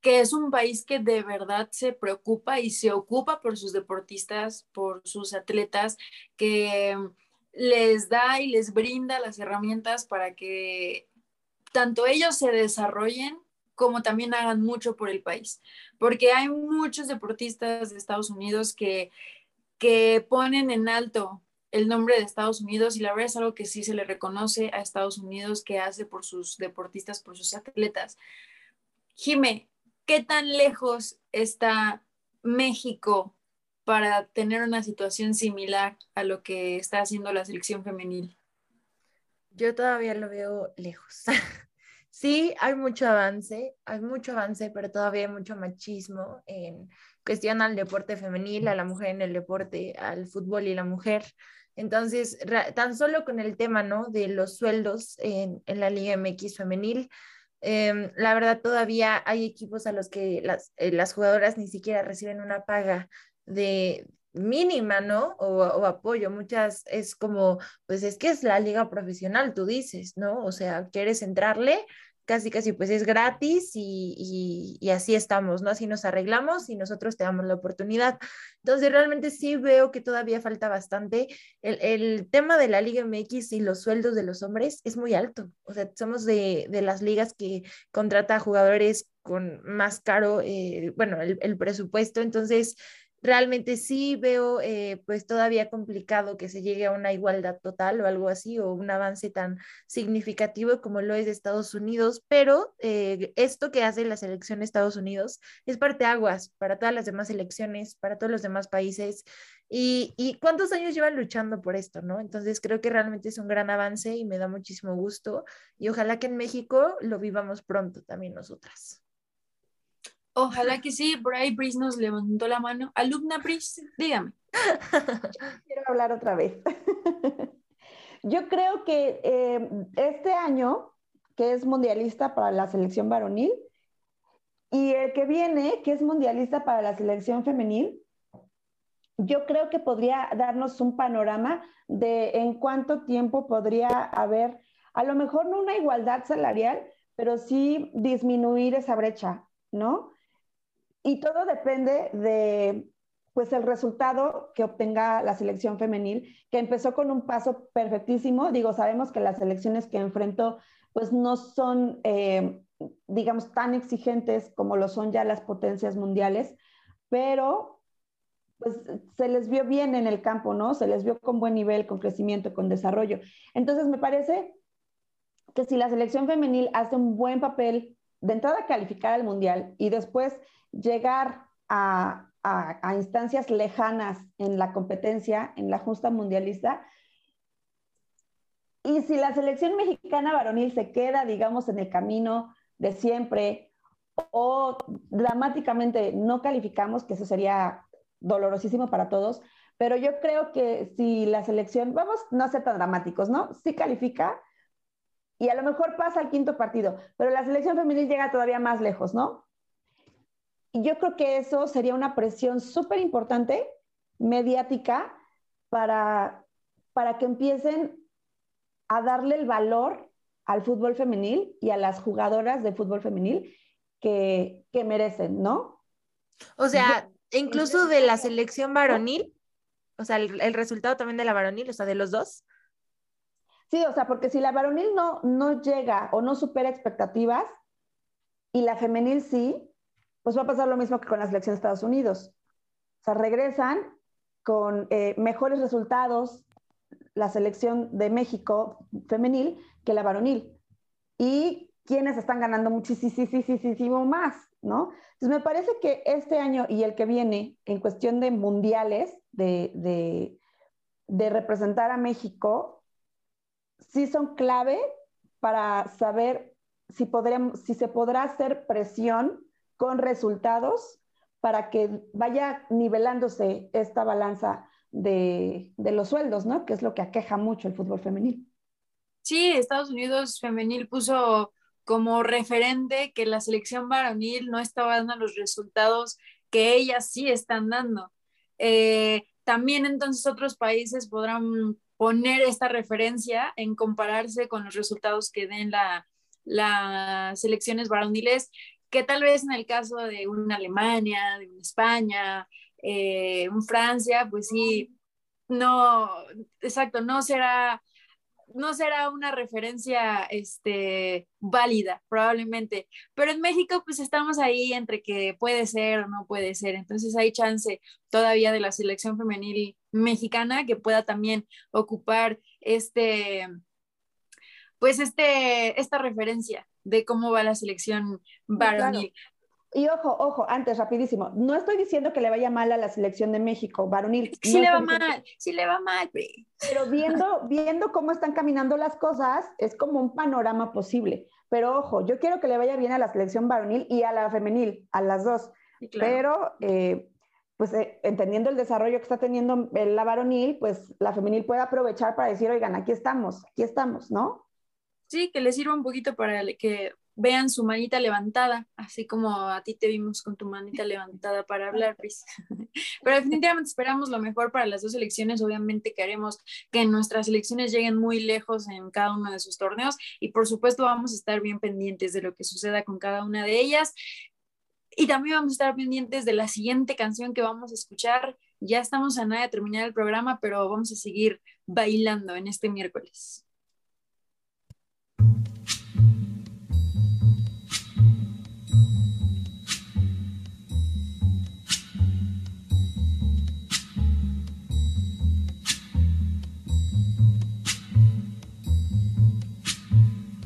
que es un país que de verdad se preocupa y se ocupa por sus deportistas, por sus atletas, que les da y les brinda las herramientas para que tanto ellos se desarrollen como también hagan mucho por el país, porque hay muchos deportistas de Estados Unidos que, que ponen en alto el nombre de Estados Unidos y la verdad es algo que sí se le reconoce a Estados Unidos que hace por sus deportistas, por sus atletas. Jime, ¿qué tan lejos está México para tener una situación similar a lo que está haciendo la selección femenil? Yo todavía lo veo lejos. Sí, hay mucho avance, hay mucho avance, pero todavía hay mucho machismo en cuestión al deporte femenil, a la mujer en el deporte, al fútbol y la mujer. Entonces, tan solo con el tema, ¿no? De los sueldos en, la Liga MX femenil, em, la verdad todavía hay equipos a los que las, eh, las jugadoras ni siquiera reciben una paga de mínima, ¿no? O, o, apoyo. Muchas es como, pues es que es la liga profesional, tú dices, ¿no? O sea, quieres entrarle, casi casi pues es gratis y, y, así estamos, ¿no? Así nos arreglamos y nosotros te damos la oportunidad. Entonces realmente sí veo que todavía falta bastante. El, el, tema de la Liga MX y los sueldos de los hombres es muy alto. O sea, somos de, de las ligas que contrata jugadores con más caro, eh, bueno, el, el presupuesto. Entonces realmente sí veo eh, pues todavía complicado que se llegue a una igualdad total o algo así o un avance tan significativo como lo es de Estados Unidos, pero eh, esto que hace la selección de Estados Unidos es parte aguas para todas las demás elecciones, para todos los demás países y, y cuántos años llevan luchando por esto, ¿no? Entonces creo que realmente es un gran avance y me da muchísimo gusto y ojalá que en México lo vivamos pronto también nosotras. Ojalá que sí, por ahí Brice nos levantó la mano. Alumna Brice, dígame. Quiero hablar otra vez. Yo creo que eh, este año, que es mundialista para la selección varonil, y el que viene, que es mundialista para la selección femenil, yo creo que podría darnos un panorama de en cuánto tiempo podría haber, a lo mejor no una igualdad salarial, pero sí disminuir esa brecha, ¿no? Y todo depende de, pues, el resultado que obtenga la selección femenil, que empezó con un paso perfectísimo. Digo, sabemos que las selecciones que enfrentó, pues, no son, eh, digamos, tan exigentes como lo son ya las potencias mundiales, pero pues se les vio bien en el campo, ¿no? Se les vio con buen nivel, con crecimiento, con desarrollo. Entonces, me parece que si la selección femenil hace un buen papel de entrada a calificar al mundial y después llegar a, instancias lejanas en la competencia, en la justa mundialista, y si la selección mexicana varonil se queda, digamos, en el camino de siempre o dramáticamente no calificamos, que eso sería dolorosísimo para todos, pero yo creo que si la selección, vamos no a ser tan dramáticos, ¿no? Sí califica y a lo mejor pasa al quinto partido, pero la selección femenil llega todavía más lejos, ¿no? Y yo creo que eso sería una presión súper importante, mediática, para, para que empiecen a darle el valor al fútbol femenil y a las jugadoras de fútbol femenil que, que merecen, ¿no? O sea, incluso de la selección varonil, o sea, el, resultado también de la varonil, o sea, de los dos. Sí, o sea, porque si la varonil no, no llega o no supera expectativas y la femenil sí, pues va a pasar lo mismo que con la selección de Estados Unidos. O sea, regresan con eh, mejores resultados la selección de México femenil que la varonil. Y quienes están ganando muchísimo más, ¿no? Entonces, me parece que este año y el que viene, en cuestión de mundiales, de, representar a México, sí son clave para saber si, podremos, si se podrá hacer presión con resultados para que vaya nivelándose esta balanza de, los sueldos, ¿no? Que es lo que aqueja mucho el fútbol femenil. Sí, Estados Unidos femenil puso como referente que la selección varonil no estaba dando los resultados que ellas sí están dando. Eh, también entonces otros países podrán poner esta referencia en compararse con los resultados que den las selecciones varoniles, que tal vez en el caso de una Alemania, de una España, eh, un Francia, pues sí, no, exacto, no será no será una referencia este, válida, probablemente. Pero en México, pues estamos ahí entre que puede ser o no puede ser. Entonces hay chance todavía de la selección femenil mexicana que pueda también ocupar este, pues este, esta referencia de cómo va la selección varonil. Y ojo, ojo, antes, rapidísimo, no estoy diciendo que le vaya mal a la selección de México, varonil. sí le va mal, sí le va mal, Pero viendo, viendo cómo están caminando las cosas, es como un panorama posible. Pero ojo, yo quiero que le vaya bien a la selección varonil y a la femenil, a las dos. Pero, eh, pues eh, entendiendo el desarrollo que está teniendo la varonil, pues la femenil puede aprovechar para decir, oigan, aquí estamos, aquí estamos, ¿no? Sí, que le sirva un poquito para que vean su manita levantada, así como a ti te vimos con tu manita levantada para hablar, Pris. Pero definitivamente esperamos lo mejor para las dos elecciones. Obviamente queremos que nuestras elecciones lleguen muy lejos en cada uno de sus torneos y por supuesto vamos a estar bien pendientes de lo que suceda con cada una de ellas. Y también vamos a estar pendientes de la siguiente canción que vamos a escuchar. Ya estamos a nada de terminar el programa, pero vamos a seguir bailando en este miércoles.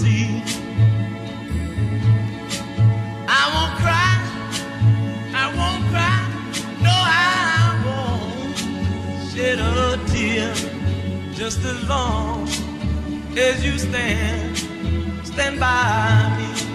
sea. I won't cry, I won't cry, no, I won't shed a tear just as long as you stand, stand by me.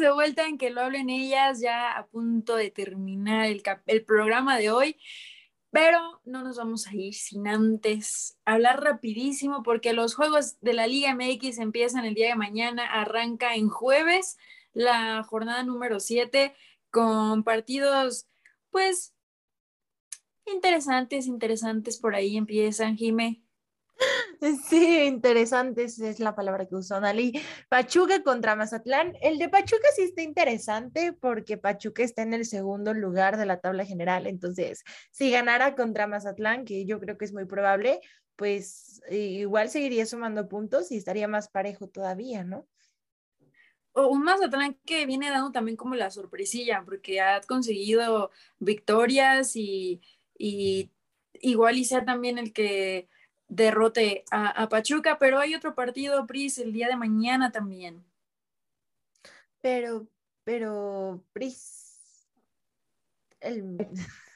De vuelta en que lo hablen ellas, ya a punto de terminar el, el programa de hoy, pero no nos vamos a ir sin antes hablar rapidísimo porque los juegos de la Liga MX empiezan el día de mañana, arranca en jueves la jornada número 7 con partidos pues interesantes, interesantes por ahí empiezan, Jime. Sí, interesante esa es la palabra que usó Nali. Pachuca contra Mazatlán. El de Pachuca sí está interesante porque Pachuca está en el segundo lugar de la tabla general. Entonces, si ganara contra Mazatlán, que yo creo que es muy probable, pues igual seguiría sumando puntos y estaría más parejo todavía, ¿no? o un Mazatlán que viene dando también como la sorpresilla, porque ha conseguido victorias y igual y sea también el que derrote a, a Pachuca, pero hay otro partido, Pris, el día de mañana también. Pero, pero, Pris, el...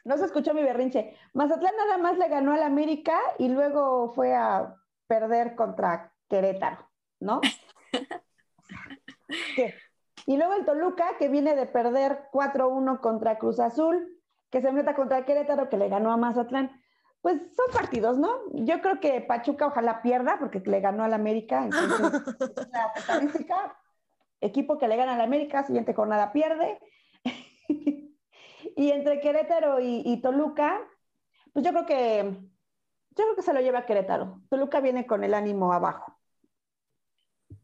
No se escuchó mi berrinche. Mazatlán nada más le ganó al América y luego fue a perder contra Querétaro, ¿no? ¿Qué? Y luego el Toluca, que viene de perder 4-1 contra Cruz Azul, que se enfrenta contra Querétaro, que le ganó a Mazatlán. Pues son partidos, ¿no? Yo creo que Pachuca ojalá pierda porque le ganó al América. Entonces, la estadística, equipo que le gana al América, siguiente jornada pierde. y entre Querétaro y, y Toluca, pues yo creo que yo creo que se lo lleva Querétaro. Toluca viene con el ánimo abajo.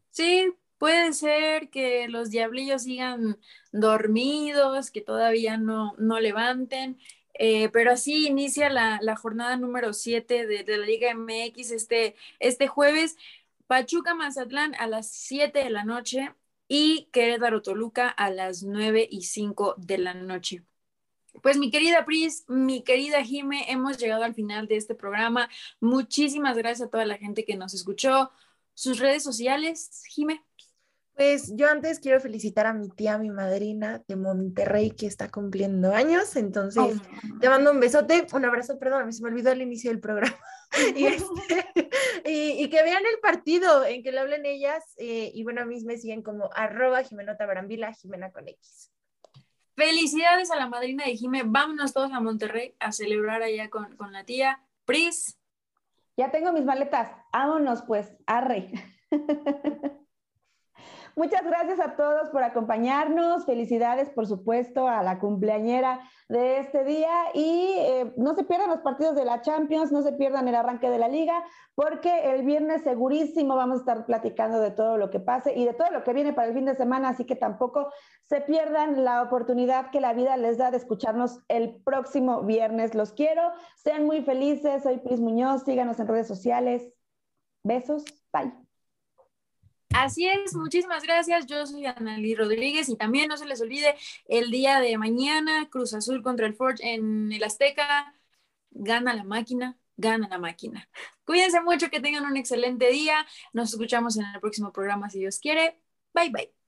Sí, puede ser que los diablillos sigan dormidos, que todavía no, no levanten, eh, pero así inicia la, la jornada número 7 de, la Liga MX este, este jueves. Pachuca Mazatlán a las 7 de la noche y Querétaro Toluca a las 9 y 5 de la noche. Pues mi querida Pris, mi querida Jime, hemos llegado al final de este programa. Muchísimas gracias a toda la gente que nos escuchó. Sus redes sociales, Jime. Pues yo antes quiero felicitar a mi tía, mi madrina de Monterrey, que está cumpliendo años. Entonces, oh. te mando un besote, un abrazo, perdón, se me olvidó el inicio del programa. y, este, y, y, que vean el partido, en que le hablen ellas. Eh, y bueno, a mí me siguen como arroba Jimenota Barambila, Jimena con X. Felicidades a la madrina de Jime. Vámonos todos a Monterrey a celebrar allá con, con la tía. Pris. Ya tengo mis maletas. Vámonos pues, arre. Muchas gracias a todos por acompañarnos. Felicidades, por supuesto, a la cumpleañera de este día. Y eh, no se pierdan los partidos de la Champions, no se pierdan el arranque de la liga, porque el viernes segurísimo vamos a estar platicando de todo lo que pase y de todo lo que viene para el fin de semana. Así que tampoco se pierdan la oportunidad que la vida les da de escucharnos el próximo viernes. Los quiero. Sean muy felices. Soy Pris Muñoz. Síganos en redes sociales. Besos. Bye. Así es, muchísimas gracias. Yo soy Annalí Rodríguez y también no se les olvide el día de mañana, Cruz Azul contra el Forge en el Azteca. Gana la máquina, gana la máquina. Cuídense mucho, que tengan un excelente día. Nos escuchamos en el próximo programa si Dios quiere. Bye bye.